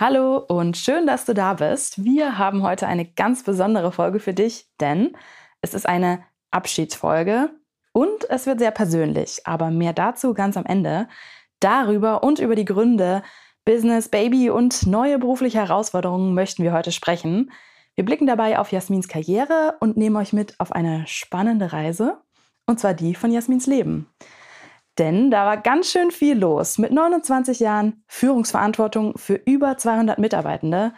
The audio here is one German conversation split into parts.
Hallo und schön, dass du da bist. Wir haben heute eine ganz besondere Folge für dich, denn es ist eine Abschiedsfolge und es wird sehr persönlich, aber mehr dazu ganz am Ende. Darüber und über die Gründe, Business, Baby und neue berufliche Herausforderungen möchten wir heute sprechen. Wir blicken dabei auf Jasmins Karriere und nehmen euch mit auf eine spannende Reise, und zwar die von Jasmins Leben. Denn da war ganz schön viel los. Mit 29 Jahren Führungsverantwortung für über 200 Mitarbeitende.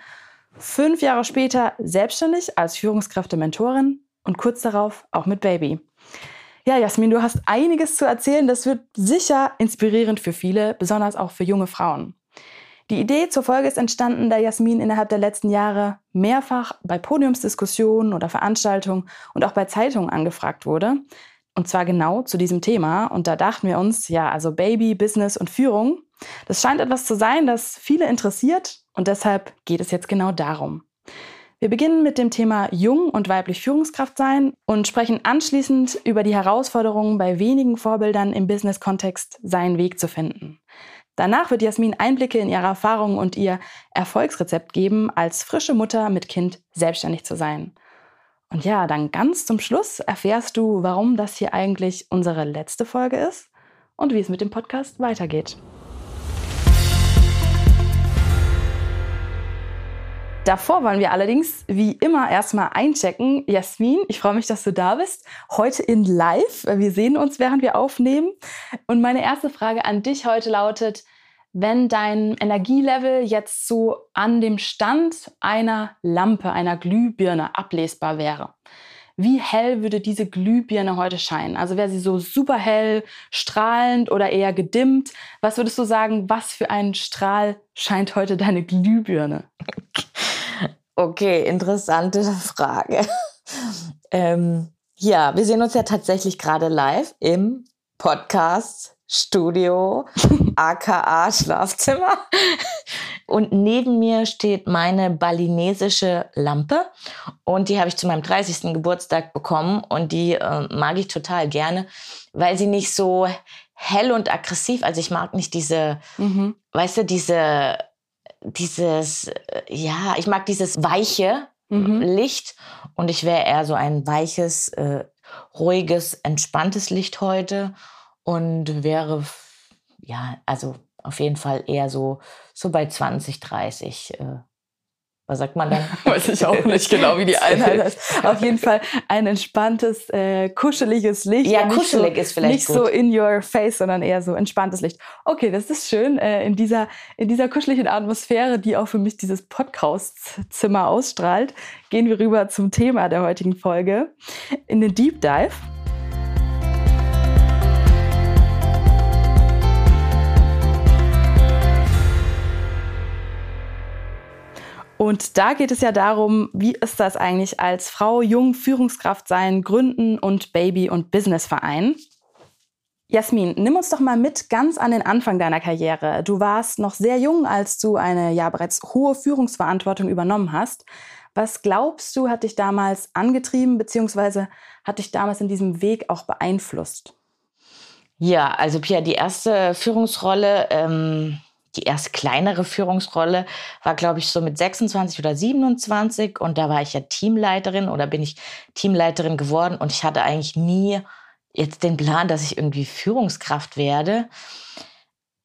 Fünf Jahre später selbstständig als Führungskräfte-Mentorin und kurz darauf auch mit Baby. Ja, Jasmin, du hast einiges zu erzählen. Das wird sicher inspirierend für viele, besonders auch für junge Frauen. Die Idee zur Folge ist entstanden, da Jasmin innerhalb der letzten Jahre mehrfach bei Podiumsdiskussionen oder Veranstaltungen und auch bei Zeitungen angefragt wurde. Und zwar genau zu diesem Thema. Und da dachten wir uns, ja, also Baby, Business und Führung, das scheint etwas zu sein, das viele interessiert. Und deshalb geht es jetzt genau darum. Wir beginnen mit dem Thema Jung und weiblich Führungskraft sein und sprechen anschließend über die Herausforderungen bei wenigen Vorbildern im Business-Kontext seinen Weg zu finden. Danach wird Jasmin Einblicke in ihre Erfahrungen und ihr Erfolgsrezept geben, als frische Mutter mit Kind selbstständig zu sein. Und ja, dann ganz zum Schluss erfährst du, warum das hier eigentlich unsere letzte Folge ist und wie es mit dem Podcast weitergeht. Davor wollen wir allerdings wie immer erstmal einchecken. Jasmin, ich freue mich, dass du da bist. Heute in Live. Wir sehen uns, während wir aufnehmen. Und meine erste Frage an dich heute lautet, wenn dein Energielevel jetzt so an dem Stand einer Lampe, einer Glühbirne ablesbar wäre, wie hell würde diese Glühbirne heute scheinen? Also wäre sie so super hell, strahlend oder eher gedimmt? Was würdest du sagen, was für ein Strahl scheint heute deine Glühbirne? Okay, interessante Frage. ähm, ja, wir sehen uns ja tatsächlich gerade live im Podcast Studio, aka Schlafzimmer. Und neben mir steht meine balinesische Lampe. Und die habe ich zu meinem 30. Geburtstag bekommen. Und die äh, mag ich total gerne, weil sie nicht so hell und aggressiv, also ich mag nicht diese, mhm. weißt du, diese, dieses, äh, ja, ich mag dieses weiche mhm. Licht. Und ich wäre eher so ein weiches, äh, ruhiges, entspanntes Licht heute und wäre, ja, also auf jeden Fall eher so, so bei 20, 30. Äh, was sagt man dann? Weiß ich auch nicht genau, wie die Einheit heißt. Auf jeden Fall ein entspanntes, äh, kuscheliges Licht. Ja, kuschelig so, ist vielleicht Nicht gut. so in your face, sondern eher so entspanntes Licht. Okay, das ist schön. Äh, in, dieser, in dieser kuscheligen Atmosphäre, die auch für mich dieses Podcast-Zimmer ausstrahlt, gehen wir rüber zum Thema der heutigen Folge. In den Deep Dive. Und da geht es ja darum, wie ist das eigentlich als Frau, jung, Führungskraft sein, gründen und Baby- und Businessverein? Jasmin, nimm uns doch mal mit ganz an den Anfang deiner Karriere. Du warst noch sehr jung, als du eine ja bereits hohe Führungsverantwortung übernommen hast. Was glaubst du, hat dich damals angetrieben, beziehungsweise hat dich damals in diesem Weg auch beeinflusst? Ja, also Pia, die erste Führungsrolle ähm, die erste kleinere Führungsrolle war, glaube ich, so mit 26 oder 27 und da war ich ja Teamleiterin oder bin ich Teamleiterin geworden und ich hatte eigentlich nie jetzt den Plan, dass ich irgendwie Führungskraft werde.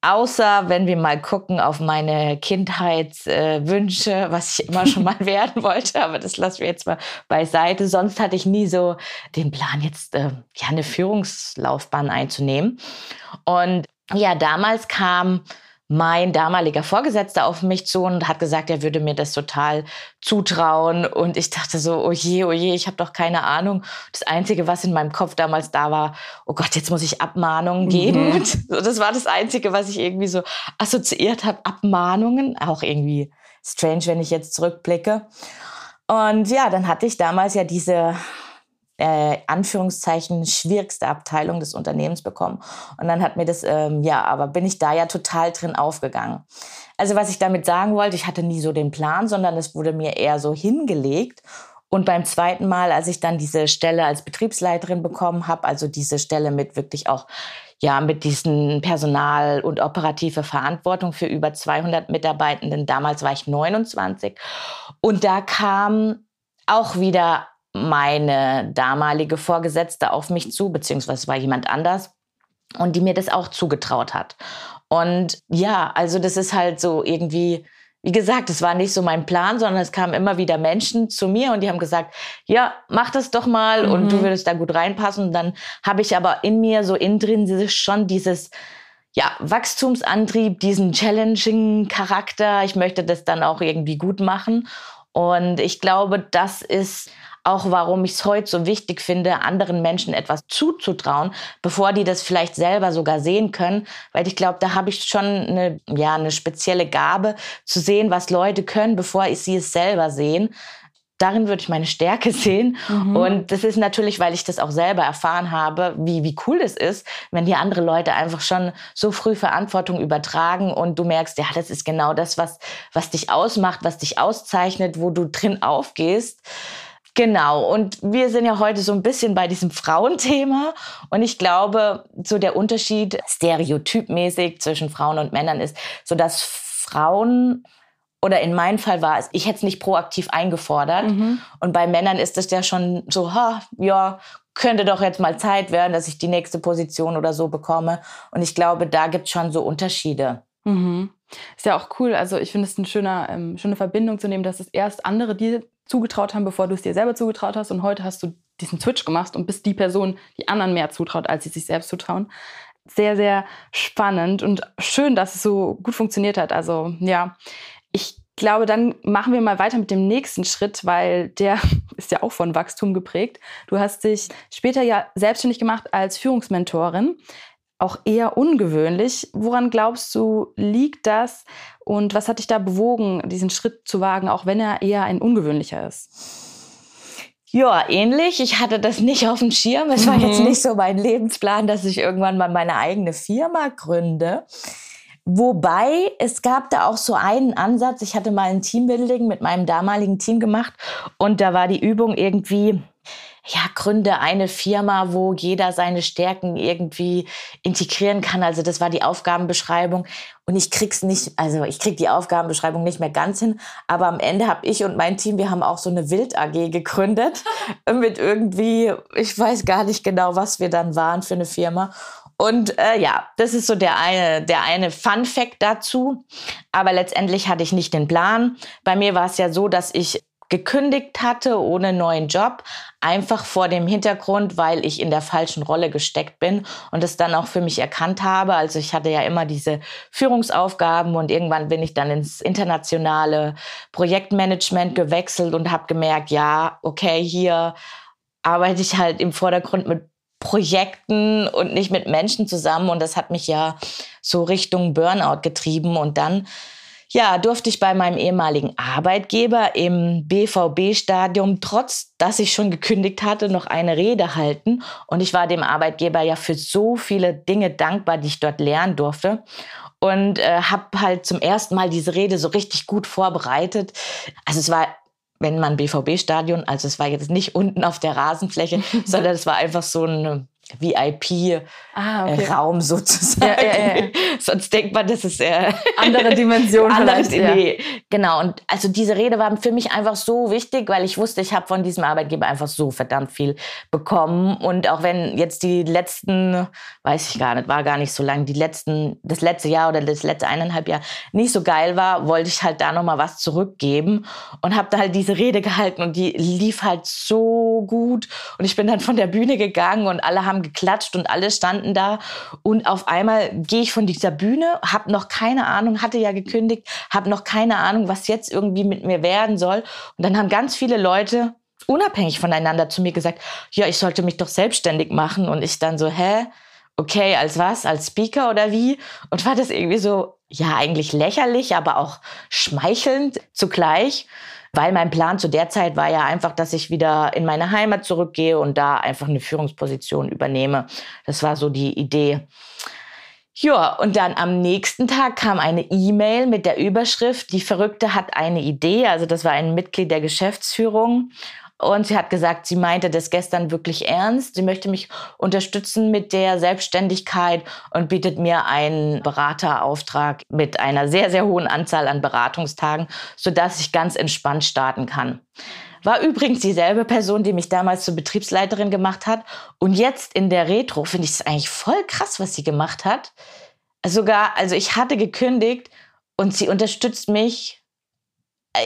Außer wenn wir mal gucken auf meine Kindheitswünsche, äh, was ich immer schon mal werden wollte, aber das lassen wir jetzt mal beiseite. Sonst hatte ich nie so den Plan, jetzt äh, ja eine Führungslaufbahn einzunehmen. Und ja, damals kam mein damaliger Vorgesetzter auf mich zu und hat gesagt, er würde mir das total zutrauen. Und ich dachte so, oh je, oh je, ich habe doch keine Ahnung. Das Einzige, was in meinem Kopf damals da war, oh Gott, jetzt muss ich Abmahnungen geben. Mhm. das war das Einzige, was ich irgendwie so assoziiert habe. Abmahnungen, auch irgendwie strange, wenn ich jetzt zurückblicke. Und ja, dann hatte ich damals ja diese äh, Anführungszeichen schwierigste Abteilung des Unternehmens bekommen. Und dann hat mir das, ähm, ja, aber bin ich da ja total drin aufgegangen. Also was ich damit sagen wollte, ich hatte nie so den Plan, sondern es wurde mir eher so hingelegt. Und beim zweiten Mal, als ich dann diese Stelle als Betriebsleiterin bekommen habe, also diese Stelle mit wirklich auch ja mit diesen Personal und operative Verantwortung für über 200 Mitarbeitenden. Damals war ich 29 und da kam auch wieder meine damalige Vorgesetzte auf mich zu, beziehungsweise war jemand anders und die mir das auch zugetraut hat. Und ja, also das ist halt so irgendwie, wie gesagt, es war nicht so mein Plan, sondern es kamen immer wieder Menschen zu mir und die haben gesagt, ja, mach das doch mal mhm. und du mhm. würdest da gut reinpassen. Und dann habe ich aber in mir so intrinsisch schon dieses, ja, Wachstumsantrieb, diesen challenging Charakter. Ich möchte das dann auch irgendwie gut machen. Und ich glaube, das ist auch warum ich es heute so wichtig finde, anderen Menschen etwas zuzutrauen, bevor die das vielleicht selber sogar sehen können. Weil ich glaube, da habe ich schon eine, ja, eine spezielle Gabe zu sehen, was Leute können, bevor sie es selber sehen. Darin würde ich meine Stärke sehen. Mhm. Und das ist natürlich, weil ich das auch selber erfahren habe, wie, wie cool es ist, wenn die andere Leute einfach schon so früh Verantwortung übertragen und du merkst, ja, das ist genau das, was, was dich ausmacht, was dich auszeichnet, wo du drin aufgehst. Genau, und wir sind ja heute so ein bisschen bei diesem Frauenthema. Und ich glaube, so der Unterschied stereotypmäßig zwischen Frauen und Männern ist, so dass Frauen oder in meinem Fall war es, ich hätte es nicht proaktiv eingefordert. Mhm. Und bei Männern ist es ja schon so, ha, ja, könnte doch jetzt mal Zeit werden, dass ich die nächste Position oder so bekomme. Und ich glaube, da gibt es schon so Unterschiede. Mhm. Ist ja auch cool. Also ich finde es eine schöne, ähm, schöne Verbindung zu nehmen, dass es erst andere dir zugetraut haben, bevor du es dir selber zugetraut hast. Und heute hast du diesen Switch gemacht und bist die Person, die anderen mehr zutraut, als sie sich selbst zutrauen. Sehr, sehr spannend und schön, dass es so gut funktioniert hat. Also ja, ich glaube, dann machen wir mal weiter mit dem nächsten Schritt, weil der ist ja auch von Wachstum geprägt. Du hast dich später ja selbstständig gemacht als Führungsmentorin auch eher ungewöhnlich. Woran glaubst du, liegt das und was hat dich da bewogen, diesen Schritt zu wagen, auch wenn er eher ein ungewöhnlicher ist? Ja, ähnlich. Ich hatte das nicht auf dem Schirm. Es mhm. war jetzt mhm. nicht so mein Lebensplan, dass ich irgendwann mal meine eigene Firma gründe. Wobei es gab da auch so einen Ansatz. Ich hatte mal ein Teambuilding mit meinem damaligen Team gemacht und da war die Übung irgendwie, ja, gründe eine Firma, wo jeder seine Stärken irgendwie integrieren kann. Also das war die Aufgabenbeschreibung. Und ich krieg's nicht, also ich krieg die Aufgabenbeschreibung nicht mehr ganz hin. Aber am Ende habe ich und mein Team, wir haben auch so eine Wild AG gegründet mit irgendwie, ich weiß gar nicht genau, was wir dann waren für eine Firma. Und äh, ja, das ist so der eine, der eine Fun Fact dazu. Aber letztendlich hatte ich nicht den Plan. Bei mir war es ja so, dass ich gekündigt hatte ohne neuen Job, einfach vor dem Hintergrund, weil ich in der falschen Rolle gesteckt bin und es dann auch für mich erkannt habe. Also ich hatte ja immer diese Führungsaufgaben und irgendwann bin ich dann ins internationale Projektmanagement gewechselt und habe gemerkt, ja, okay, hier arbeite ich halt im Vordergrund mit Projekten und nicht mit Menschen zusammen und das hat mich ja so Richtung Burnout getrieben und dann ja, durfte ich bei meinem ehemaligen Arbeitgeber im BVB-Stadion, trotz dass ich schon gekündigt hatte, noch eine Rede halten. Und ich war dem Arbeitgeber ja für so viele Dinge dankbar, die ich dort lernen durfte. Und äh, habe halt zum ersten Mal diese Rede so richtig gut vorbereitet. Also es war wenn man BVB-Stadion, also es war jetzt nicht unten auf der Rasenfläche, sondern es war einfach so ein VIP-Raum ah, okay. sozusagen. Ja, ja, ja. Sonst denkt man, das ist äh, andere Dimension vielleicht. Nee. Genau. Und also diese Rede war für mich einfach so wichtig, weil ich wusste, ich habe von diesem Arbeitgeber einfach so verdammt viel bekommen. Und auch wenn jetzt die letzten, weiß ich gar nicht, war gar nicht so lang, die letzten, das letzte Jahr oder das letzte eineinhalb Jahr nicht so geil war, wollte ich halt da nochmal was zurückgeben und habe da halt diese Rede gehalten und die lief halt so gut. Und ich bin dann von der Bühne gegangen und alle haben haben geklatscht und alle standen da. Und auf einmal gehe ich von dieser Bühne, habe noch keine Ahnung, hatte ja gekündigt, habe noch keine Ahnung, was jetzt irgendwie mit mir werden soll. Und dann haben ganz viele Leute unabhängig voneinander zu mir gesagt, ja, ich sollte mich doch selbstständig machen. Und ich dann so, hä? Okay, als was? Als Speaker oder wie? Und war das irgendwie so, ja, eigentlich lächerlich, aber auch schmeichelnd zugleich. Weil mein Plan zu der Zeit war ja einfach, dass ich wieder in meine Heimat zurückgehe und da einfach eine Führungsposition übernehme. Das war so die Idee. Ja, und dann am nächsten Tag kam eine E-Mail mit der Überschrift, die Verrückte hat eine Idee. Also das war ein Mitglied der Geschäftsführung. Und sie hat gesagt, sie meinte das gestern wirklich ernst. Sie möchte mich unterstützen mit der Selbstständigkeit und bietet mir einen Beraterauftrag mit einer sehr, sehr hohen Anzahl an Beratungstagen, sodass ich ganz entspannt starten kann. War übrigens dieselbe Person, die mich damals zur Betriebsleiterin gemacht hat. Und jetzt in der Retro finde ich es eigentlich voll krass, was sie gemacht hat. Sogar, also ich hatte gekündigt und sie unterstützt mich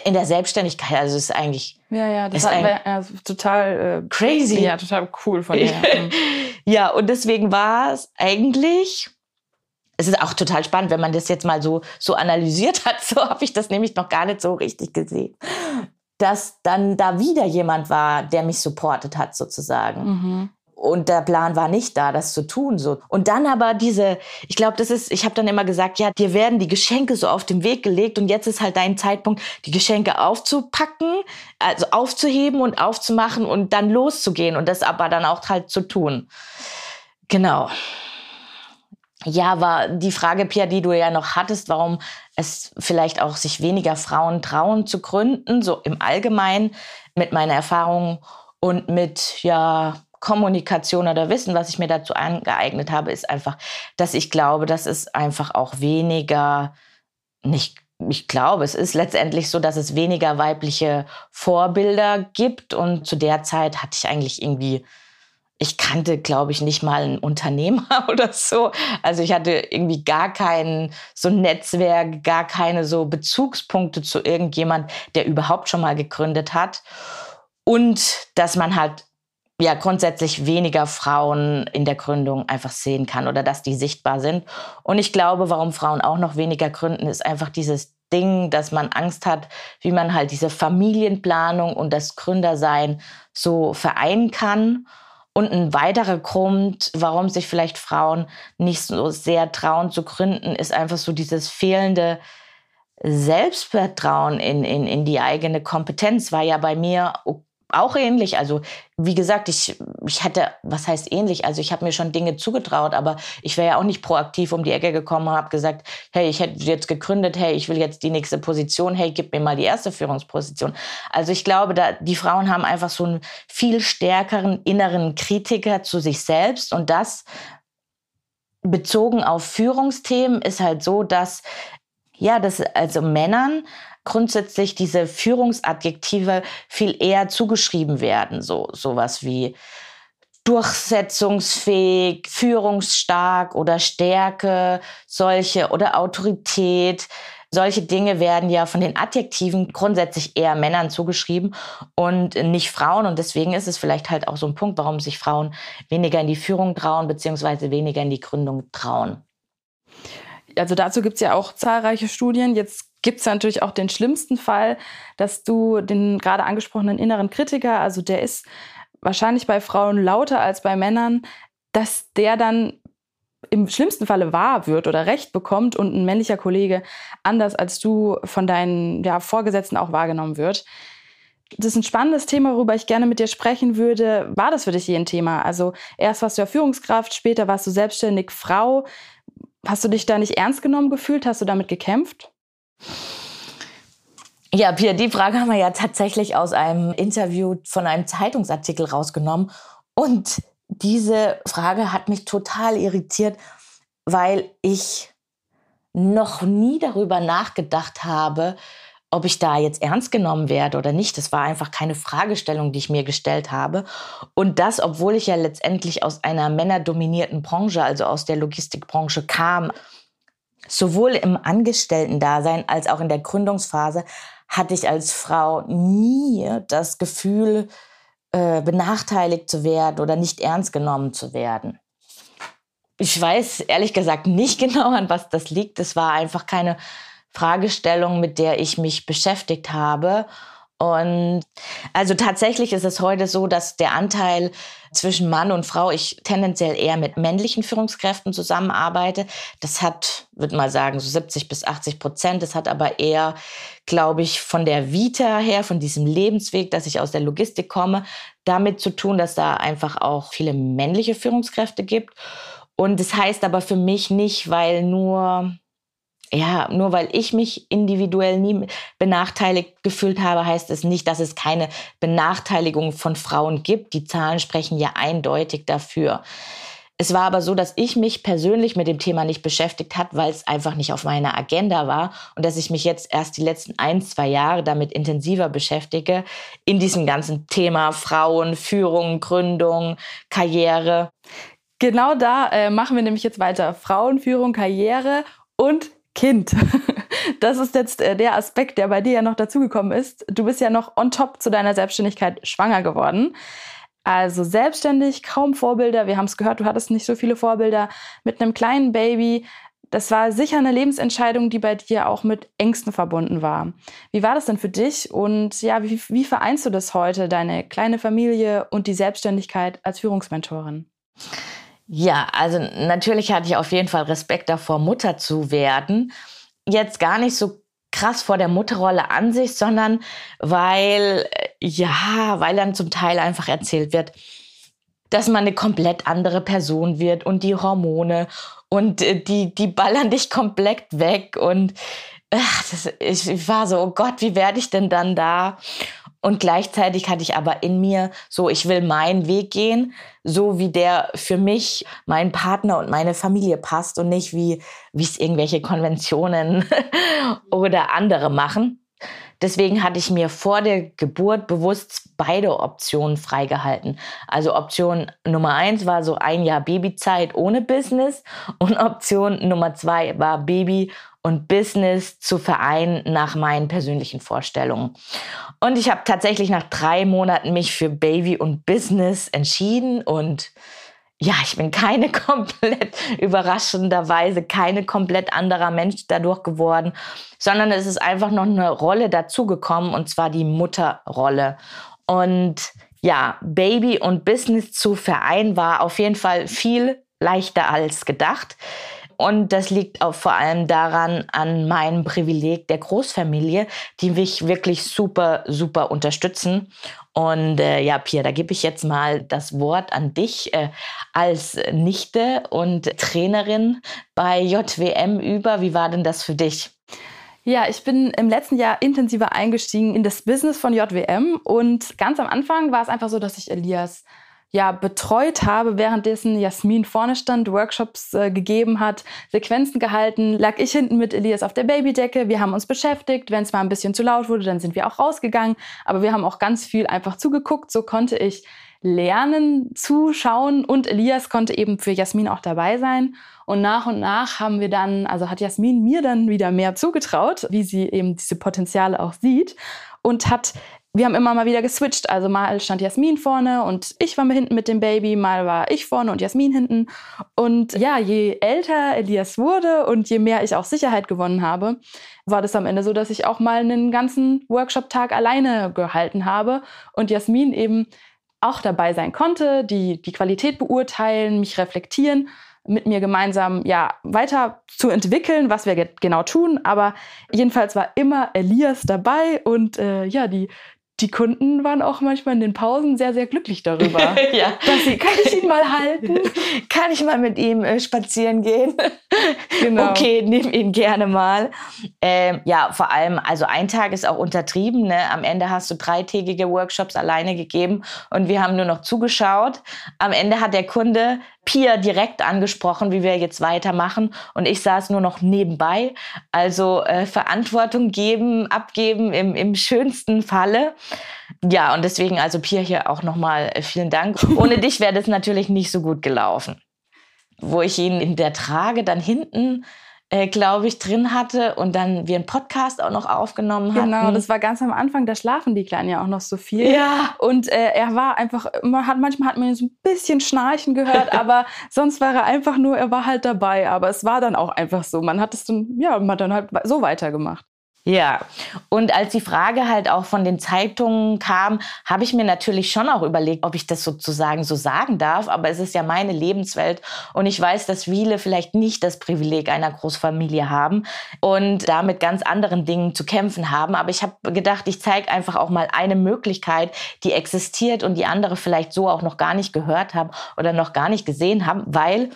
in der Selbstständigkeit, also es ist eigentlich. Ja, ja, das ist ein, ja, total äh, crazy. Ja, total cool von ihr. ja, und deswegen war es eigentlich. Es ist auch total spannend, wenn man das jetzt mal so, so analysiert hat. So habe ich das nämlich noch gar nicht so richtig gesehen. Dass dann da wieder jemand war, der mich supportet hat, sozusagen. Mhm. Und der Plan war nicht da, das zu tun. So. Und dann aber diese, ich glaube, das ist, ich habe dann immer gesagt, ja, dir werden die Geschenke so auf den Weg gelegt und jetzt ist halt dein Zeitpunkt, die Geschenke aufzupacken, also aufzuheben und aufzumachen und dann loszugehen und das aber dann auch halt zu tun. Genau. Ja, war die Frage, Pia, die du ja noch hattest, warum es vielleicht auch sich weniger Frauen trauen zu gründen, so im Allgemeinen mit meiner Erfahrung und mit, ja, Kommunikation oder Wissen, was ich mir dazu angeeignet habe, ist einfach, dass ich glaube, dass es einfach auch weniger, nicht, ich glaube, es ist letztendlich so, dass es weniger weibliche Vorbilder gibt. Und zu der Zeit hatte ich eigentlich irgendwie, ich kannte, glaube ich, nicht mal einen Unternehmer oder so. Also ich hatte irgendwie gar kein so Netzwerk, gar keine so Bezugspunkte zu irgendjemand, der überhaupt schon mal gegründet hat. Und dass man halt ja grundsätzlich weniger Frauen in der Gründung einfach sehen kann oder dass die sichtbar sind. Und ich glaube, warum Frauen auch noch weniger gründen, ist einfach dieses Ding, dass man Angst hat, wie man halt diese Familienplanung und das Gründersein so vereinen kann. Und ein weiterer Grund, warum sich vielleicht Frauen nicht so sehr trauen zu gründen, ist einfach so dieses fehlende Selbstvertrauen in, in, in die eigene Kompetenz. War ja bei mir auch ähnlich. Also wie gesagt, ich, ich hätte, was heißt ähnlich? Also ich habe mir schon Dinge zugetraut, aber ich wäre ja auch nicht proaktiv um die Ecke gekommen und habe gesagt, hey, ich hätte jetzt gegründet, hey, ich will jetzt die nächste Position, hey, gib mir mal die erste Führungsposition. Also ich glaube, da, die Frauen haben einfach so einen viel stärkeren inneren Kritiker zu sich selbst und das bezogen auf Führungsthemen ist halt so, dass ja, dass also Männern grundsätzlich diese Führungsadjektive viel eher zugeschrieben werden. So sowas wie durchsetzungsfähig, führungsstark oder Stärke, solche oder Autorität. Solche Dinge werden ja von den Adjektiven grundsätzlich eher Männern zugeschrieben und nicht Frauen. Und deswegen ist es vielleicht halt auch so ein Punkt, warum sich Frauen weniger in die Führung trauen, beziehungsweise weniger in die Gründung trauen. Also dazu gibt es ja auch zahlreiche Studien. Jetzt gibt es natürlich auch den schlimmsten Fall, dass du den gerade angesprochenen inneren Kritiker, also der ist wahrscheinlich bei Frauen lauter als bei Männern, dass der dann im schlimmsten Falle wahr wird oder Recht bekommt und ein männlicher Kollege anders als du von deinen ja, Vorgesetzten auch wahrgenommen wird. Das ist ein spannendes Thema, worüber ich gerne mit dir sprechen würde. War das für dich je ein Thema? Also erst warst du ja Führungskraft, später warst du selbstständig Frau. Hast du dich da nicht ernst genommen gefühlt? Hast du damit gekämpft? Ja, Pia, die Frage haben wir ja tatsächlich aus einem Interview von einem Zeitungsartikel rausgenommen. Und diese Frage hat mich total irritiert, weil ich noch nie darüber nachgedacht habe, ob ich da jetzt ernst genommen werde oder nicht. Das war einfach keine Fragestellung, die ich mir gestellt habe. Und das, obwohl ich ja letztendlich aus einer männerdominierten Branche, also aus der Logistikbranche kam. Sowohl im Angestellten-Dasein als auch in der Gründungsphase hatte ich als Frau nie das Gefühl, äh, benachteiligt zu werden oder nicht ernst genommen zu werden. Ich weiß ehrlich gesagt nicht genau, an was das liegt. Es war einfach keine Fragestellung, mit der ich mich beschäftigt habe. Und also tatsächlich ist es heute so, dass der Anteil zwischen Mann und Frau, ich tendenziell eher mit männlichen Führungskräften zusammenarbeite. Das hat, würde mal sagen, so 70 bis 80 Prozent. Das hat aber eher, glaube ich, von der Vita her, von diesem Lebensweg, dass ich aus der Logistik komme, damit zu tun, dass da einfach auch viele männliche Führungskräfte gibt. Und das heißt aber für mich nicht, weil nur ja, nur weil ich mich individuell nie benachteiligt gefühlt habe, heißt es nicht, dass es keine Benachteiligung von Frauen gibt. Die Zahlen sprechen ja eindeutig dafür. Es war aber so, dass ich mich persönlich mit dem Thema nicht beschäftigt hat, weil es einfach nicht auf meiner Agenda war und dass ich mich jetzt erst die letzten ein, zwei Jahre damit intensiver beschäftige in diesem ganzen Thema Frauen, Führung, Gründung, Karriere. Genau da äh, machen wir nämlich jetzt weiter. Frauenführung, Karriere und Kind. Das ist jetzt äh, der Aspekt, der bei dir ja noch dazugekommen ist. Du bist ja noch on top zu deiner Selbstständigkeit schwanger geworden. Also selbstständig, kaum Vorbilder. Wir haben es gehört, du hattest nicht so viele Vorbilder. Mit einem kleinen Baby. Das war sicher eine Lebensentscheidung, die bei dir auch mit Ängsten verbunden war. Wie war das denn für dich? Und ja, wie, wie vereinst du das heute, deine kleine Familie und die Selbstständigkeit als Führungsmentorin? Ja, also natürlich hatte ich auf jeden Fall Respekt davor, Mutter zu werden. Jetzt gar nicht so krass vor der Mutterrolle an sich, sondern weil, ja, weil dann zum Teil einfach erzählt wird, dass man eine komplett andere Person wird und die Hormone und äh, die, die ballern dich komplett weg und ach, das, ich war so, oh Gott, wie werde ich denn dann da? Und gleichzeitig hatte ich aber in mir so, ich will meinen Weg gehen, so wie der für mich, meinen Partner und meine Familie passt und nicht wie, wie es irgendwelche Konventionen oder andere machen. Deswegen hatte ich mir vor der Geburt bewusst beide Optionen freigehalten. Also Option Nummer eins war so ein Jahr Babyzeit ohne Business und Option Nummer zwei war Baby und Business zu vereinen nach meinen persönlichen Vorstellungen. Und ich habe tatsächlich nach drei Monaten mich für Baby und Business entschieden und ja, ich bin keine komplett überraschenderweise keine komplett anderer Mensch dadurch geworden, sondern es ist einfach noch eine Rolle dazugekommen und zwar die Mutterrolle. Und ja, Baby und Business zu vereinen war auf jeden Fall viel leichter als gedacht. Und das liegt auch vor allem daran, an meinem Privileg der Großfamilie, die mich wirklich super, super unterstützen. Und äh, ja, Pia, da gebe ich jetzt mal das Wort an dich äh, als Nichte und Trainerin bei JWM über. Wie war denn das für dich? Ja, ich bin im letzten Jahr intensiver eingestiegen in das Business von JWM und ganz am Anfang war es einfach so, dass ich Elias ja, betreut habe, währenddessen Jasmin vorne stand, Workshops äh, gegeben hat, Sequenzen gehalten, lag ich hinten mit Elias auf der Babydecke. Wir haben uns beschäftigt. Wenn es mal ein bisschen zu laut wurde, dann sind wir auch rausgegangen. Aber wir haben auch ganz viel einfach zugeguckt. So konnte ich lernen, zuschauen und Elias konnte eben für Jasmin auch dabei sein. Und nach und nach haben wir dann, also hat Jasmin mir dann wieder mehr zugetraut, wie sie eben diese Potenziale auch sieht und hat wir haben immer mal wieder geswitcht. Also mal stand Jasmin vorne und ich war hinten mit dem Baby, mal war ich vorne und Jasmin hinten. Und ja, je älter Elias wurde und je mehr ich auch Sicherheit gewonnen habe, war das am Ende so, dass ich auch mal einen ganzen Workshop-Tag alleine gehalten habe und Jasmin eben auch dabei sein konnte, die die Qualität beurteilen, mich reflektieren mit mir gemeinsam ja weiter zu entwickeln, was wir genau tun. Aber jedenfalls war immer Elias dabei und äh, ja, die, die Kunden waren auch manchmal in den Pausen sehr, sehr glücklich darüber. ja. Dass sie, kann ich ihn mal halten? kann ich mal mit ihm äh, spazieren gehen? Genau. Okay, nimm ihn gerne mal. Ähm, ja, vor allem, also ein Tag ist auch untertrieben. Ne? Am Ende hast du dreitägige Workshops alleine gegeben und wir haben nur noch zugeschaut. Am Ende hat der Kunde Pia direkt angesprochen, wie wir jetzt weitermachen. Und ich saß nur noch nebenbei. Also äh, Verantwortung geben, abgeben im, im schönsten Falle. Ja, und deswegen also Pia hier auch nochmal äh, vielen Dank. Ohne dich wäre das natürlich nicht so gut gelaufen. Wo ich ihn in der Trage dann hinten äh, glaube ich, drin hatte und dann wir einen Podcast auch noch aufgenommen haben. Genau, das war ganz am Anfang, da schlafen die Kleinen ja auch noch so viel. Ja. Und äh, er war einfach, man hat, manchmal hat man so ein bisschen Schnarchen gehört, aber sonst war er einfach nur, er war halt dabei. Aber es war dann auch einfach so. Man hat es dann, ja, man hat dann halt so weitergemacht. Ja, und als die Frage halt auch von den Zeitungen kam, habe ich mir natürlich schon auch überlegt, ob ich das sozusagen so sagen darf. Aber es ist ja meine Lebenswelt und ich weiß, dass viele vielleicht nicht das Privileg einer Großfamilie haben und damit ganz anderen Dingen zu kämpfen haben. Aber ich habe gedacht, ich zeige einfach auch mal eine Möglichkeit, die existiert und die andere vielleicht so auch noch gar nicht gehört haben oder noch gar nicht gesehen haben, weil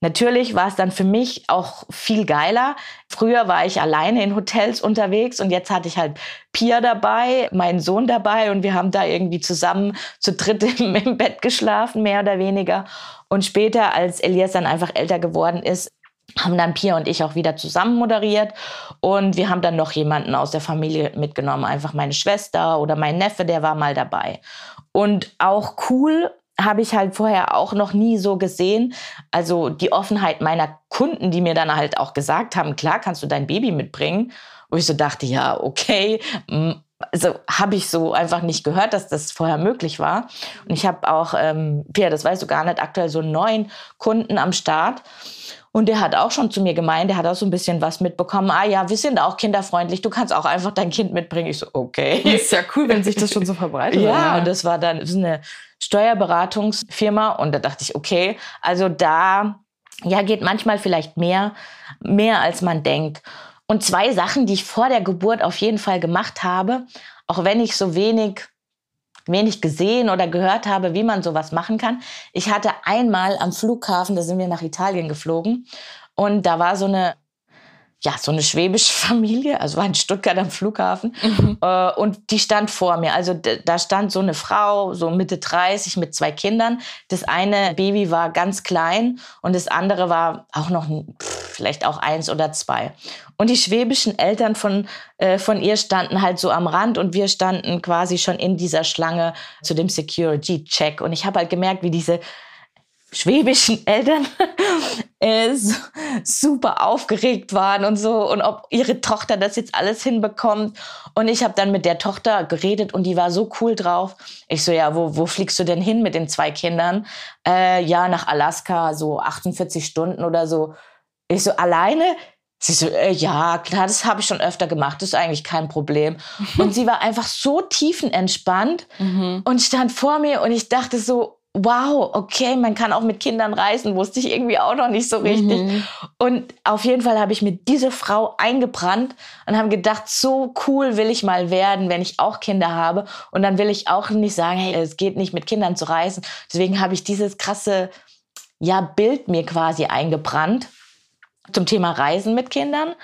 Natürlich war es dann für mich auch viel geiler. Früher war ich alleine in Hotels unterwegs und jetzt hatte ich halt Pia dabei, meinen Sohn dabei und wir haben da irgendwie zusammen zu dritt im, im Bett geschlafen, mehr oder weniger. Und später, als Elias dann einfach älter geworden ist, haben dann Pia und ich auch wieder zusammen moderiert und wir haben dann noch jemanden aus der Familie mitgenommen, einfach meine Schwester oder mein Neffe, der war mal dabei. Und auch cool habe ich halt vorher auch noch nie so gesehen. Also die Offenheit meiner Kunden, die mir dann halt auch gesagt haben, klar kannst du dein Baby mitbringen. Wo ich so dachte, ja, okay. Also habe ich so einfach nicht gehört, dass das vorher möglich war. Und ich habe auch, ähm, Pierre, das weißt du gar nicht, aktuell so neun Kunden am Start. Und der hat auch schon zu mir gemeint, der hat auch so ein bisschen was mitbekommen. Ah ja, wir sind auch kinderfreundlich, du kannst auch einfach dein Kind mitbringen. Ich so, okay. Das ist ja cool, wenn sich das schon so verbreitet. ja, und das war dann das eine Steuerberatungsfirma und da dachte ich, okay, also da ja geht manchmal vielleicht mehr, mehr als man denkt. Und zwei Sachen, die ich vor der Geburt auf jeden Fall gemacht habe, auch wenn ich so wenig wenig gesehen oder gehört habe, wie man sowas machen kann. Ich hatte einmal am Flughafen, da sind wir nach Italien geflogen und da war so eine ja, so eine schwäbische Familie, also war in Stuttgart am Flughafen. Mhm. Äh, und die stand vor mir. Also da stand so eine Frau, so Mitte 30 mit zwei Kindern. Das eine Baby war ganz klein und das andere war auch noch pff, vielleicht auch eins oder zwei. Und die schwäbischen Eltern von, äh, von ihr standen halt so am Rand und wir standen quasi schon in dieser Schlange zu dem Security-Check. Und ich habe halt gemerkt, wie diese schwäbischen Eltern äh, super aufgeregt waren und so und ob ihre Tochter das jetzt alles hinbekommt. Und ich habe dann mit der Tochter geredet und die war so cool drauf. Ich so, ja, wo, wo fliegst du denn hin mit den zwei Kindern? Äh, ja, nach Alaska, so 48 Stunden oder so. Ich so, alleine? Sie so, äh, ja, klar, das habe ich schon öfter gemacht, das ist eigentlich kein Problem. Und sie war einfach so tiefenentspannt mhm. und stand vor mir und ich dachte so, wow, okay, man kann auch mit Kindern reisen, wusste ich irgendwie auch noch nicht so richtig. Mhm. Und auf jeden Fall habe ich mir diese Frau eingebrannt und habe gedacht, so cool will ich mal werden, wenn ich auch Kinder habe. Und dann will ich auch nicht sagen, hey, es geht nicht mit Kindern zu reisen. Deswegen habe ich dieses krasse, ja, Bild mir quasi eingebrannt zum Thema Reisen mit Kindern.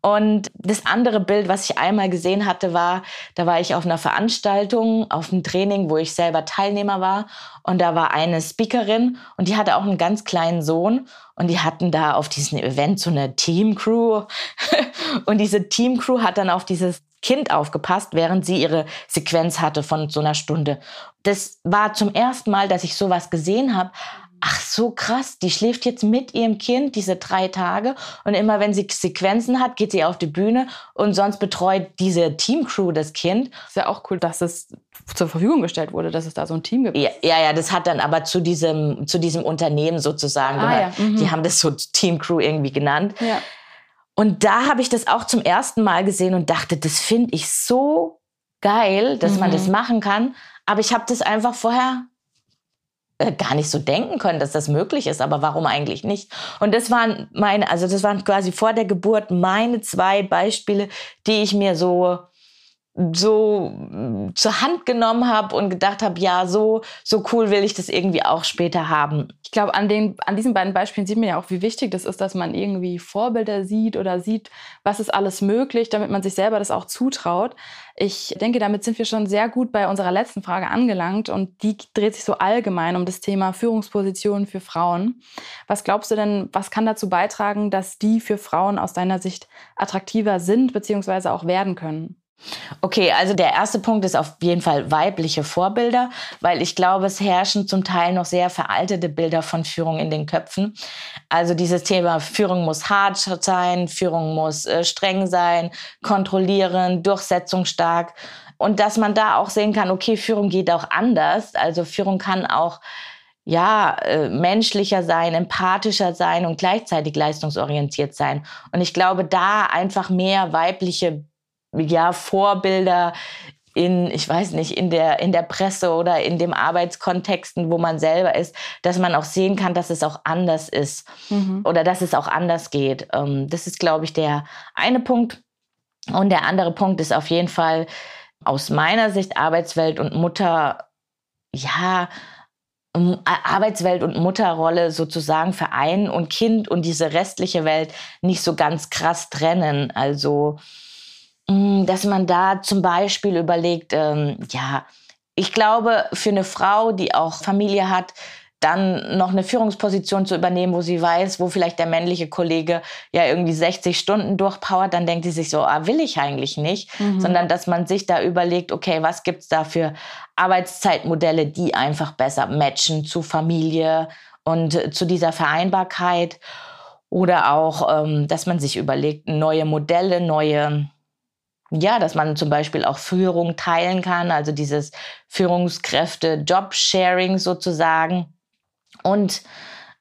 Und das andere Bild, was ich einmal gesehen hatte, war, da war ich auf einer Veranstaltung, auf einem Training, wo ich selber Teilnehmer war. Und da war eine Speakerin und die hatte auch einen ganz kleinen Sohn. Und die hatten da auf diesem Event so eine Teamcrew. und diese Teamcrew hat dann auf dieses Kind aufgepasst, während sie ihre Sequenz hatte von so einer Stunde. Das war zum ersten Mal, dass ich sowas gesehen habe, ach so krass, die schläft jetzt mit ihrem Kind diese drei Tage und immer wenn sie Sequenzen hat, geht sie auf die Bühne und sonst betreut diese Teamcrew das Kind. Ist ja auch cool, dass es zur Verfügung gestellt wurde, dass es da so ein Team gibt. Ja, ja, ja das hat dann aber zu diesem, zu diesem Unternehmen sozusagen ah, gehört. Ja. Mhm. Die haben das so Teamcrew irgendwie genannt. Ja. Und da habe ich das auch zum ersten Mal gesehen und dachte, das finde ich so geil, dass mhm. man das machen kann. Aber ich habe das einfach vorher gar nicht so denken können, dass das möglich ist, aber warum eigentlich nicht? Und das waren meine, also das waren quasi vor der Geburt meine zwei Beispiele, die ich mir so so mm, zur Hand genommen habe und gedacht habe, ja, so, so cool will ich das irgendwie auch später haben. Ich glaube, an, den, an diesen beiden Beispielen sieht man ja auch, wie wichtig das ist, dass man irgendwie Vorbilder sieht oder sieht, was ist alles möglich, damit man sich selber das auch zutraut. Ich denke, damit sind wir schon sehr gut bei unserer letzten Frage angelangt und die dreht sich so allgemein um das Thema Führungspositionen für Frauen. Was glaubst du denn, was kann dazu beitragen, dass die für Frauen aus deiner Sicht attraktiver sind bzw. auch werden können? Okay, also der erste Punkt ist auf jeden Fall weibliche Vorbilder, weil ich glaube, es herrschen zum Teil noch sehr veraltete Bilder von Führung in den Köpfen. Also dieses Thema Führung muss hart sein, Führung muss äh, streng sein, kontrollieren, durchsetzungsstark. Und dass man da auch sehen kann, okay, Führung geht auch anders. Also Führung kann auch ja, äh, menschlicher sein, empathischer sein und gleichzeitig leistungsorientiert sein. Und ich glaube, da einfach mehr weibliche ja, Vorbilder in, ich weiß nicht, in der, in der Presse oder in dem Arbeitskontexten, wo man selber ist, dass man auch sehen kann, dass es auch anders ist mhm. oder dass es auch anders geht. Ähm, das ist, glaube ich, der eine Punkt. Und der andere Punkt ist auf jeden Fall aus meiner Sicht Arbeitswelt und Mutter, ja, Arbeitswelt und Mutterrolle sozusagen vereinen und Kind und diese restliche Welt nicht so ganz krass trennen. Also, dass man da zum Beispiel überlegt, ähm, ja, ich glaube, für eine Frau, die auch Familie hat, dann noch eine Führungsposition zu übernehmen, wo sie weiß, wo vielleicht der männliche Kollege ja irgendwie 60 Stunden durchpowert, dann denkt sie sich so, ah, will ich eigentlich nicht, mhm. sondern dass man sich da überlegt, okay, was gibt's da für Arbeitszeitmodelle, die einfach besser matchen zu Familie und zu dieser Vereinbarkeit oder auch, ähm, dass man sich überlegt, neue Modelle, neue ja, dass man zum Beispiel auch Führung teilen kann, also dieses Führungskräfte-Job-Sharing sozusagen. Und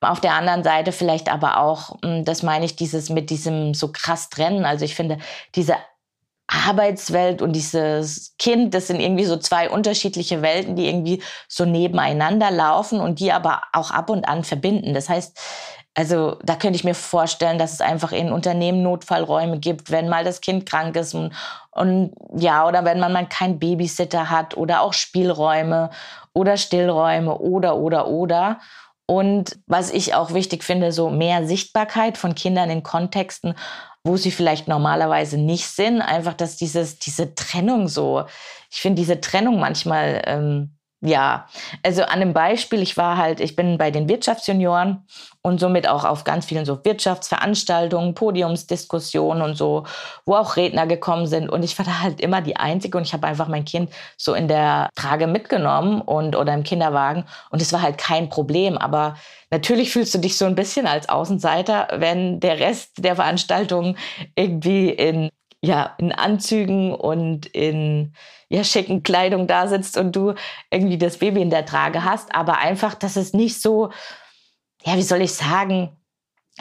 auf der anderen Seite vielleicht aber auch, hm, das meine ich, dieses mit diesem so krass trennen. Also ich finde, diese Arbeitswelt und dieses Kind, das sind irgendwie so zwei unterschiedliche Welten, die irgendwie so nebeneinander laufen und die aber auch ab und an verbinden. Das heißt, also da könnte ich mir vorstellen, dass es einfach in Unternehmen Notfallräume gibt, wenn mal das Kind krank ist und, und ja, oder wenn man mal keinen Babysitter hat oder auch Spielräume oder Stillräume oder, oder, oder. Und was ich auch wichtig finde, so mehr Sichtbarkeit von Kindern in Kontexten, wo sie vielleicht normalerweise nicht sind. Einfach, dass dieses, diese Trennung so, ich finde diese Trennung manchmal ähm, ja, also an einem Beispiel, ich war halt, ich bin bei den Wirtschaftsjunioren und somit auch auf ganz vielen so Wirtschaftsveranstaltungen, Podiumsdiskussionen und so, wo auch Redner gekommen sind. Und ich war da halt immer die Einzige und ich habe einfach mein Kind so in der Trage mitgenommen und oder im Kinderwagen. Und es war halt kein Problem, aber natürlich fühlst du dich so ein bisschen als Außenseiter, wenn der Rest der Veranstaltung irgendwie in ja, in Anzügen und in ja, schicken Kleidung da sitzt und du irgendwie das Baby in der Trage hast, aber einfach, dass es nicht so, ja, wie soll ich sagen,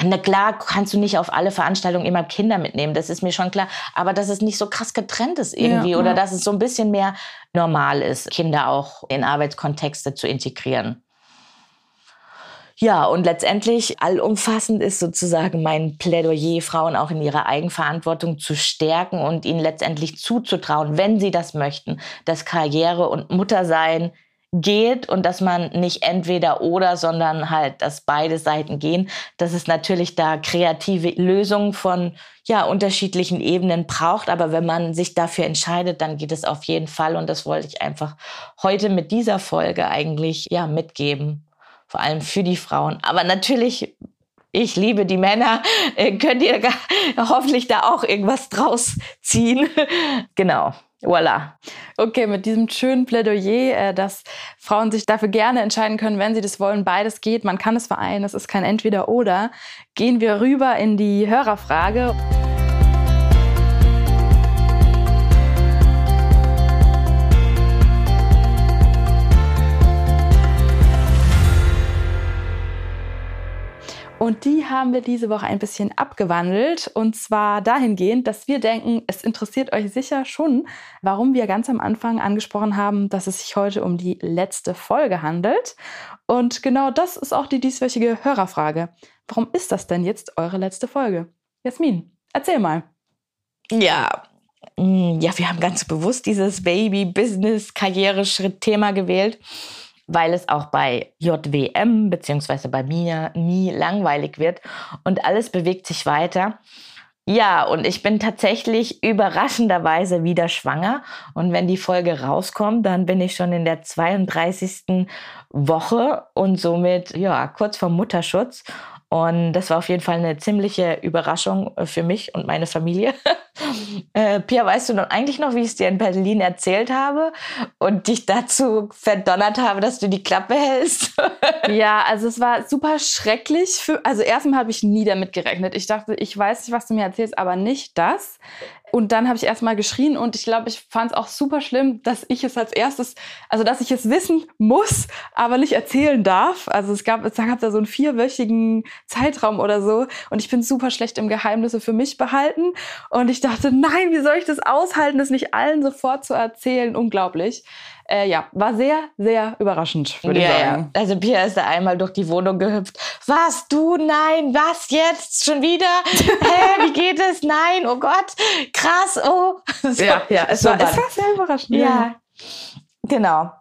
na klar, kannst du nicht auf alle Veranstaltungen immer Kinder mitnehmen, das ist mir schon klar, aber dass es nicht so krass getrennt ist irgendwie ja, oder ja. dass es so ein bisschen mehr normal ist, Kinder auch in Arbeitskontexte zu integrieren. Ja, und letztendlich allumfassend ist sozusagen mein Plädoyer, Frauen auch in ihrer Eigenverantwortung zu stärken und ihnen letztendlich zuzutrauen, wenn sie das möchten, dass Karriere und Muttersein geht und dass man nicht entweder oder, sondern halt, dass beide Seiten gehen, dass es natürlich da kreative Lösungen von ja, unterschiedlichen Ebenen braucht. Aber wenn man sich dafür entscheidet, dann geht es auf jeden Fall. Und das wollte ich einfach heute mit dieser Folge eigentlich ja mitgeben vor allem für die Frauen. Aber natürlich, ich liebe die Männer, äh, könnt ihr hoffentlich da auch irgendwas draus ziehen. genau. Voilà. Okay, mit diesem schönen Plädoyer, äh, dass Frauen sich dafür gerne entscheiden können, wenn sie das wollen. Beides geht, man kann es vereinen, es ist kein Entweder-Oder. Gehen wir rüber in die Hörerfrage. Und die haben wir diese Woche ein bisschen abgewandelt. Und zwar dahingehend, dass wir denken, es interessiert euch sicher schon, warum wir ganz am Anfang angesprochen haben, dass es sich heute um die letzte Folge handelt. Und genau das ist auch die dieswöchige Hörerfrage. Warum ist das denn jetzt eure letzte Folge? Jasmin, erzähl mal. Ja, mm, ja, wir haben ganz bewusst dieses Baby-Business-Karriereschritt-Thema gewählt weil es auch bei JWM beziehungsweise bei mir nie langweilig wird und alles bewegt sich weiter. Ja, und ich bin tatsächlich überraschenderweise wieder schwanger. Und wenn die Folge rauskommt, dann bin ich schon in der 32. Woche und somit, ja, kurz vor Mutterschutz. Und das war auf jeden Fall eine ziemliche Überraschung äh, für mich und meine Familie. äh, Pia, weißt du noch eigentlich noch, wie ich es dir in Berlin erzählt habe und dich dazu verdonnert habe, dass du die Klappe hältst? ja, also es war super schrecklich. Für, also erstmal habe ich nie damit gerechnet. Ich dachte, ich weiß nicht, was du mir erzählst, aber nicht das. Und dann habe ich erstmal geschrien und ich glaube, ich fand es auch super schlimm, dass ich es als erstes, also dass ich es wissen muss, aber nicht erzählen darf. Also es gab, es gab da so einen vierwöchigen Zeitraum oder so und ich bin super schlecht im Geheimnisse für mich behalten. Und ich dachte, nein, wie soll ich das aushalten, das nicht allen sofort zu erzählen? Unglaublich. Äh, ja, war sehr, sehr überraschend, würde ja, ich sagen. Ja. Also Pia ist da einmal durch die Wohnung gehüpft. Was, du? Nein, was jetzt? Schon wieder? Hä, wie geht es? Nein, oh Gott, krass, oh. So, ja, ja, es, so war, es war sehr überraschend. Ja, genau.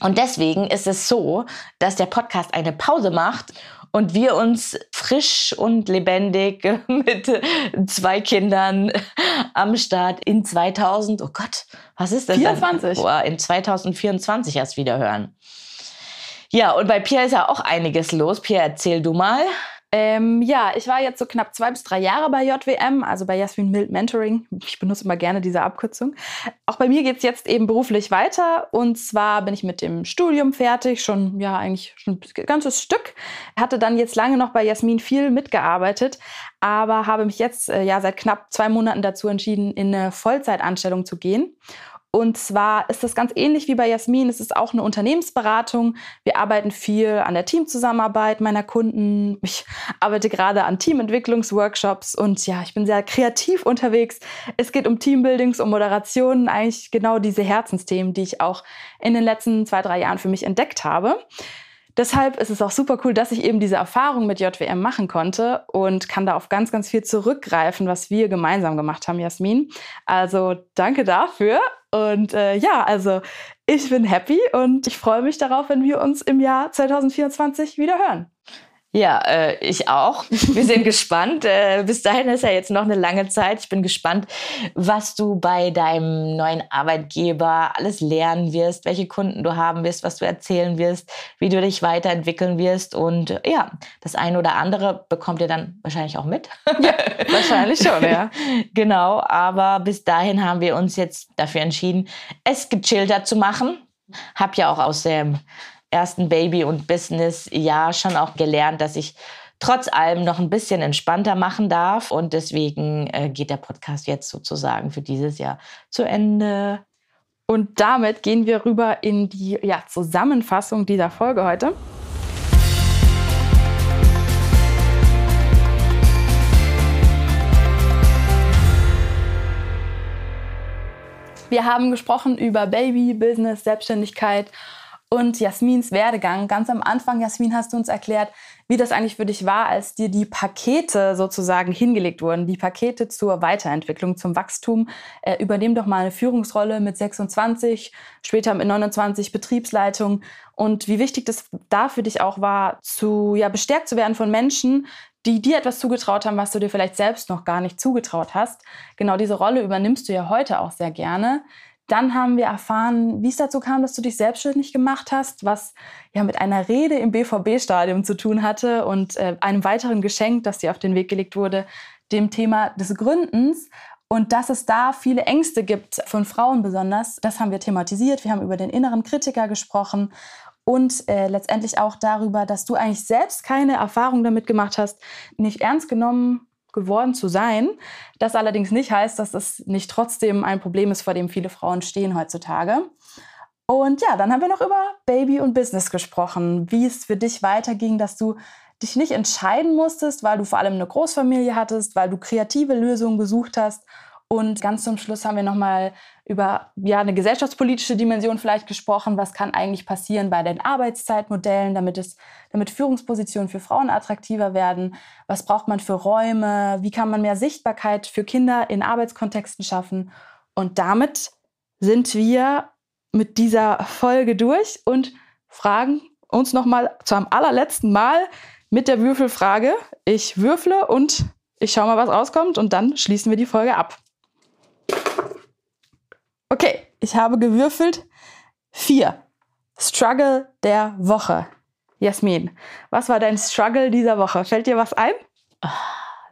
Und deswegen ist es so, dass der Podcast eine Pause macht und wir uns frisch und lebendig mit zwei Kindern am Start in 2000, oh Gott, was ist das 24. Denn? Boah, in 2024 erst wieder hören. Ja, und bei Pia ist ja auch einiges los. Pia, erzähl du mal. Ähm, ja, ich war jetzt so knapp zwei bis drei Jahre bei JWM, also bei Jasmin Mild Mentoring. Ich benutze immer gerne diese Abkürzung. Auch bei mir geht es jetzt eben beruflich weiter. Und zwar bin ich mit dem Studium fertig, schon ja eigentlich schon ein ganzes Stück. Hatte dann jetzt lange noch bei Jasmin viel mitgearbeitet, aber habe mich jetzt äh, ja seit knapp zwei Monaten dazu entschieden, in eine Vollzeitanstellung zu gehen. Und zwar ist das ganz ähnlich wie bei Jasmin. Es ist auch eine Unternehmensberatung. Wir arbeiten viel an der Teamzusammenarbeit meiner Kunden. Ich arbeite gerade an Teamentwicklungsworkshops und ja, ich bin sehr kreativ unterwegs. Es geht um Teambuildings, um Moderationen, eigentlich genau diese Herzensthemen, die ich auch in den letzten zwei, drei Jahren für mich entdeckt habe. Deshalb ist es auch super cool, dass ich eben diese Erfahrung mit JWM machen konnte und kann da auf ganz, ganz viel zurückgreifen, was wir gemeinsam gemacht haben, Jasmin. Also danke dafür. Und äh, ja, also ich bin happy und ich freue mich darauf, wenn wir uns im Jahr 2024 wieder hören. Ja, äh, ich auch. Wir sind gespannt. Äh, bis dahin ist ja jetzt noch eine lange Zeit. Ich bin gespannt, was du bei deinem neuen Arbeitgeber alles lernen wirst, welche Kunden du haben wirst, was du erzählen wirst, wie du dich weiterentwickeln wirst. Und äh, ja, das eine oder andere bekommt ihr dann wahrscheinlich auch mit. Ja, wahrscheinlich schon, ja. genau, aber bis dahin haben wir uns jetzt dafür entschieden, es gechillter zu machen. Hab ja auch aus dem ersten Baby- und Business-Jahr schon auch gelernt, dass ich trotz allem noch ein bisschen entspannter machen darf. Und deswegen äh, geht der Podcast jetzt sozusagen für dieses Jahr zu Ende. Und damit gehen wir rüber in die ja, Zusammenfassung dieser Folge heute. Wir haben gesprochen über Baby, Business, Selbstständigkeit und Jasmins Werdegang. Ganz am Anfang, Jasmin, hast du uns erklärt, wie das eigentlich für dich war, als dir die Pakete sozusagen hingelegt wurden, die Pakete zur Weiterentwicklung, zum Wachstum. Äh, übernehm doch mal eine Führungsrolle mit 26, später mit 29 Betriebsleitung und wie wichtig das da für dich auch war, zu ja bestärkt zu werden von Menschen, die dir etwas zugetraut haben, was du dir vielleicht selbst noch gar nicht zugetraut hast. Genau diese Rolle übernimmst du ja heute auch sehr gerne. Dann haben wir erfahren, wie es dazu kam, dass du dich selbstständig gemacht hast, was ja mit einer Rede im BVB-Stadion zu tun hatte und äh, einem weiteren Geschenk, das dir auf den Weg gelegt wurde, dem Thema des Gründens. Und dass es da viele Ängste gibt, von Frauen besonders, das haben wir thematisiert. Wir haben über den inneren Kritiker gesprochen und äh, letztendlich auch darüber, dass du eigentlich selbst keine Erfahrung damit gemacht hast, nicht ernst genommen geworden zu sein. Das allerdings nicht heißt, dass das nicht trotzdem ein Problem ist, vor dem viele Frauen stehen heutzutage. Und ja, dann haben wir noch über Baby und Business gesprochen, wie es für dich weiterging, dass du dich nicht entscheiden musstest, weil du vor allem eine Großfamilie hattest, weil du kreative Lösungen gesucht hast und ganz zum Schluss haben wir nochmal über ja, eine gesellschaftspolitische Dimension vielleicht gesprochen. Was kann eigentlich passieren bei den Arbeitszeitmodellen, damit, es, damit Führungspositionen für Frauen attraktiver werden? Was braucht man für Räume? Wie kann man mehr Sichtbarkeit für Kinder in Arbeitskontexten schaffen? Und damit sind wir mit dieser Folge durch und fragen uns nochmal zum allerletzten Mal mit der Würfelfrage. Ich würfle und ich schaue mal, was rauskommt und dann schließen wir die Folge ab. Okay, ich habe gewürfelt. Vier. Struggle der Woche. Jasmin, was war dein Struggle dieser Woche? Fällt dir was ein? Ah,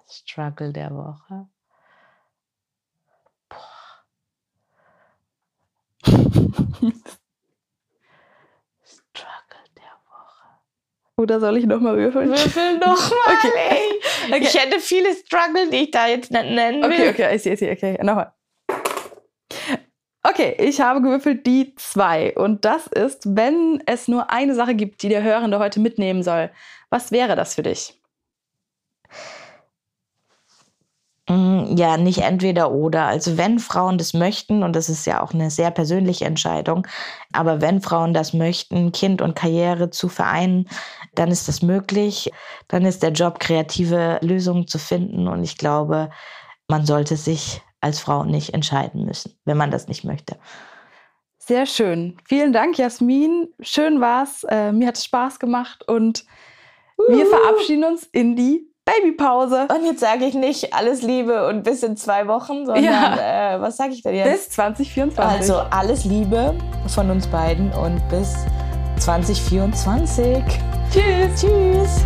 Struggle der Woche. Struggle der Woche. Oder soll ich nochmal würfeln? Würfel nochmal. Okay. Okay. Ich hätte viele Struggle, die ich da jetzt nicht nennen will. Okay, okay, ich sehe, ich sehe, okay, nochmal. Okay, ich habe gewürfelt die zwei. Und das ist, wenn es nur eine Sache gibt, die der Hörende heute mitnehmen soll. Was wäre das für dich? Mm, Ja, nicht entweder oder. Also wenn Frauen das möchten, und das ist ja auch eine sehr persönliche Entscheidung, aber wenn Frauen das möchten, Kind und Karriere zu vereinen, dann ist das möglich. Dann ist der Job, kreative Lösungen zu finden. Und ich glaube, man sollte sich als Frau nicht entscheiden müssen, wenn man das nicht möchte. Sehr schön. Vielen Dank, Jasmin. Schön war's. Äh, mir hat es Spaß gemacht und wir verabschieden uns in die Babypause. Und jetzt sage ich nicht alles Liebe und bis in zwei Wochen, sondern Ja. äh, was sage ich denn jetzt? Bis 2024. Also alles Liebe von uns beiden und bis 2024. tschüss. Tschüss.